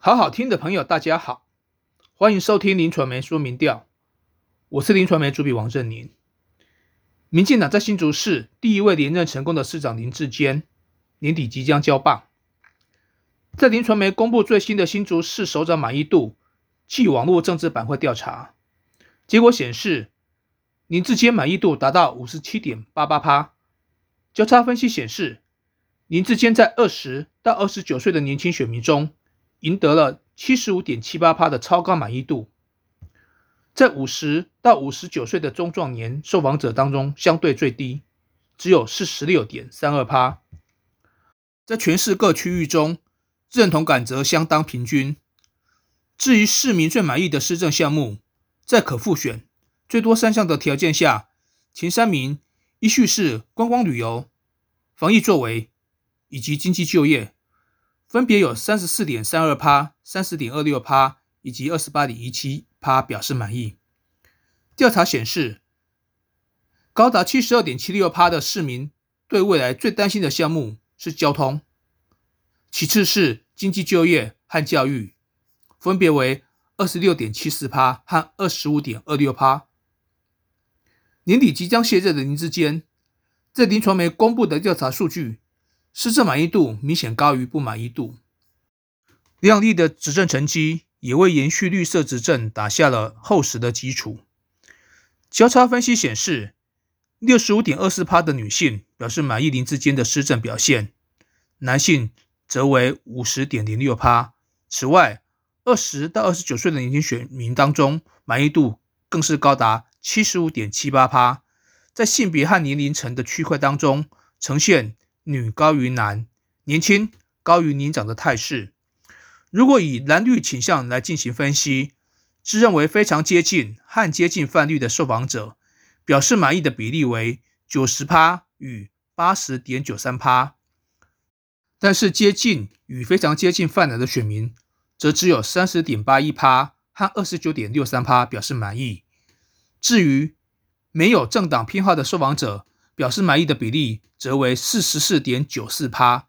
好好听的朋友，大家好，欢迎收听林传媒说明调，我是林传媒主笔王振宁。民进党在新竹市第一位连任成功的市长林志坚，年底即将交棒。在林传媒公布最新的新竹市首长满意度暨网络政治板块调查结果显示，林志坚满意度达到五十七点八八趴。交叉分析显示，林志坚在二十到二十九岁的年轻选民中。赢得了七十五点七八趴的超高满意度，在五十到五十九岁的中壮年受访者当中相对最低，只有四十六点三二趴。在全市各区域中，认同感则相当平均。至于市民最满意的施政项目，在可复选最多三项的条件下，前三名依序是观光旅游、防疫作为以及经济就业。分别有三十四点三二趴、三十点二六趴以及二十八点一七趴表示满意。调查显示，高达七十二点七六趴的市民对未来最担心的项目是交通，其次是经济就业和教育，分别为二十六点七四趴和二十五点二六趴。年底即将卸任的林志坚，在林传媒公布的调查数据。施政满意度明显高于不满意度，亮丽的执政成绩也为延续绿色执政打下了厚实的基础。交叉分析显示，六十五点二四趴的女性表示满意林志坚的施政表现，男性则为五十点零六趴。此外，二十到二十九岁的年轻选民当中，满意度更是高达七十五点七八趴。在性别和年龄层的区块当中，呈现。女高于男，年轻高于年长的态势。如果以蓝绿倾向来进行分析，自认为非常接近和接近泛绿的受访者，表示满意的比例为九十趴与八十点九三趴。但是接近与非常接近泛蓝的选民，则只有三十点八一趴和二十九点六三趴表示满意。至于没有政党偏好的受访者，表示满意的比例则为四十四点九四趴。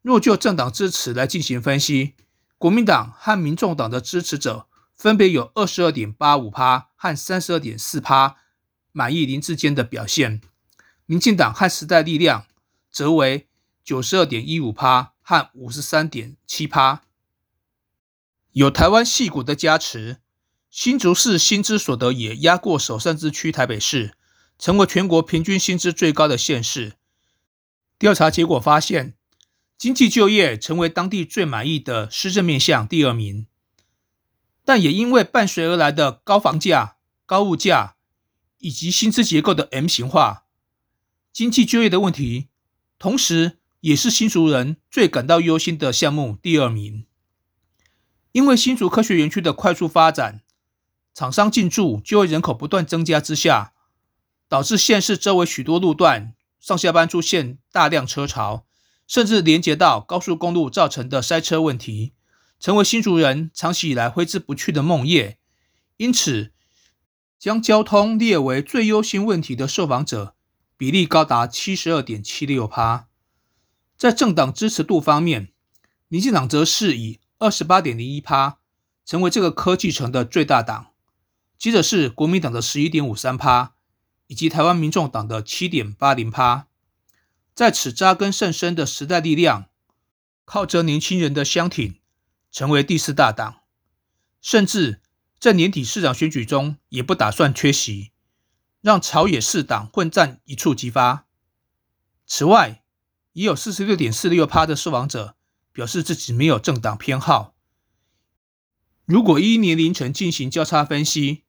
若就政党支持来进行分析，国民党和民众党的支持者分别有二十二点八五趴和三十二点四趴满意林志坚的表现，民进党和时代力量则为九十二点一五趴和五十三点七趴。有台湾戏骨的加持，新竹市薪资所得也压过首善之区台北市。成为全国平均薪资最高的县市。调查结果发现，经济就业成为当地最满意的施政面向第二名，但也因为伴随而来的高房价、高物价以及薪资结构的 M 型化，经济就业的问题，同时也是新竹人最感到忧心的项目第二名。因为新竹科学园区的快速发展，厂商进驻、就业人口不断增加之下。导致县市周围许多路段上下班出现大量车潮，甚至连接到高速公路造成的塞车问题，成为新竹人长期以来挥之不去的梦魇。因此，将交通列为最优先问题的受访者比例高达七十二点七六趴。在政党支持度方面，民进党则是以二十八点零一趴成为这个科技城的最大党，接着是国民党的十一点五三趴。以及台湾民众党的七点八零趴，在此扎根甚深的时代力量，靠着年轻人的相挺，成为第四大党，甚至在年底市长选举中也不打算缺席，让朝野四党混战一触即发。此外，也有四十六点四六趴的受访者表示自己没有政党偏好。如果依年龄层进行交叉分析，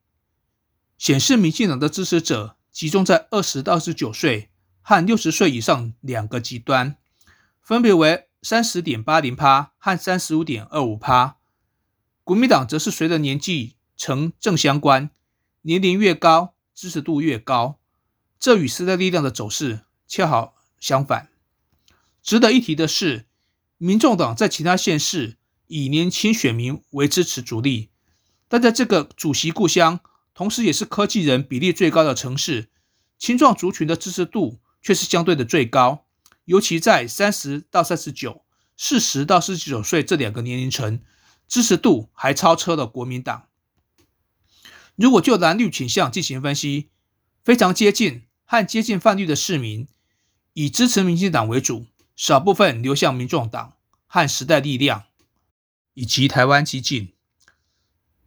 显示民进党的支持者。集中在二十到二十九岁和六十岁以上两个极端，分别为三十点八零趴和三十五点二五趴。国民党则是随着年纪呈正相关，年龄越高，支持度越高。这与时代力量的走势恰好相反。值得一提的是，民众党在其他县市以年轻选民为支持主力，但在这个主席故乡。同时，也是科技人比例最高的城市，青壮族群的支持度却是相对的最高。尤其在三十到三十九、四十到四十九岁这两个年龄层，支持度还超车了国民党。如果就蓝绿倾向进行分析，非常接近和接近泛绿的市民以支持民进党为主，少部分流向民众党和时代力量以及台湾激进。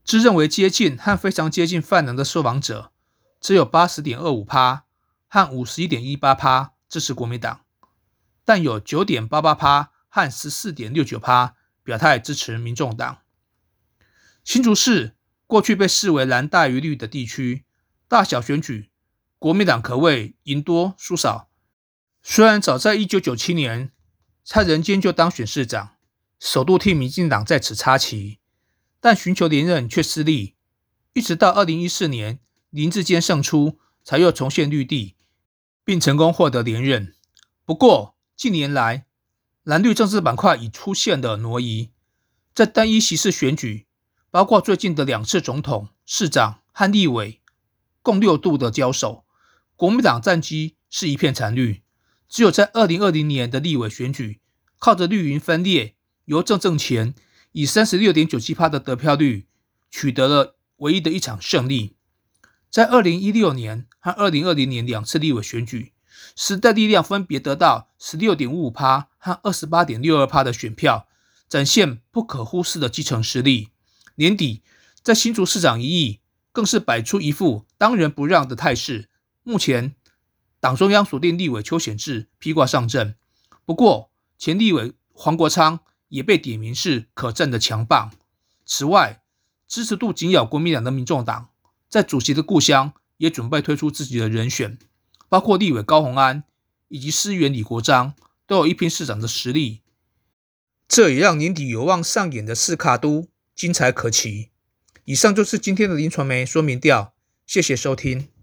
自认为接近和非常接近泛蓝的受访者，只有八十点二五趴和五十一点一八趴支持国民党，但有九点八八趴和十四点六九趴表态支持民众党。新竹市过去被视为蓝大于绿的地区，大小选举国民党可谓赢多输少。虽然早在一九九七年蔡仁坚就当选市长，首度替民进党在此插旗。但寻求连任却失利，一直到二零一四年林志坚胜出，才又重现绿地，并成功获得连任。不过近年来蓝绿政治板块已出现了挪移，在单一席次选举，包括最近的两次总统、市长和立委共六度的交手，国民党战绩是一片残绿。只有在二零二零年的立委选举，靠着绿营分裂，由正正前。以三十六点九七趴的得票率，取得了唯一的一场胜利。在二零一六年和二零二零年两次立委选举，时代力量分别得到十六点五五趴和二十八点六二趴的选票，展现不可忽视的基层实力。年底在新竹市长一役，更是摆出一副当仁不让的态势。目前党中央锁定立委邱显智披挂上阵，不过前立委黄国昌。也被点名是可战的强棒。此外，支持度紧咬国民党的民众党，在主席的故乡也准备推出自己的人选，包括立委高鸿安以及司员李国章，都有一拼市长的实力。这也让年底有望上演的四卡都精彩可期。以上就是今天的林传媒说明调，谢谢收听。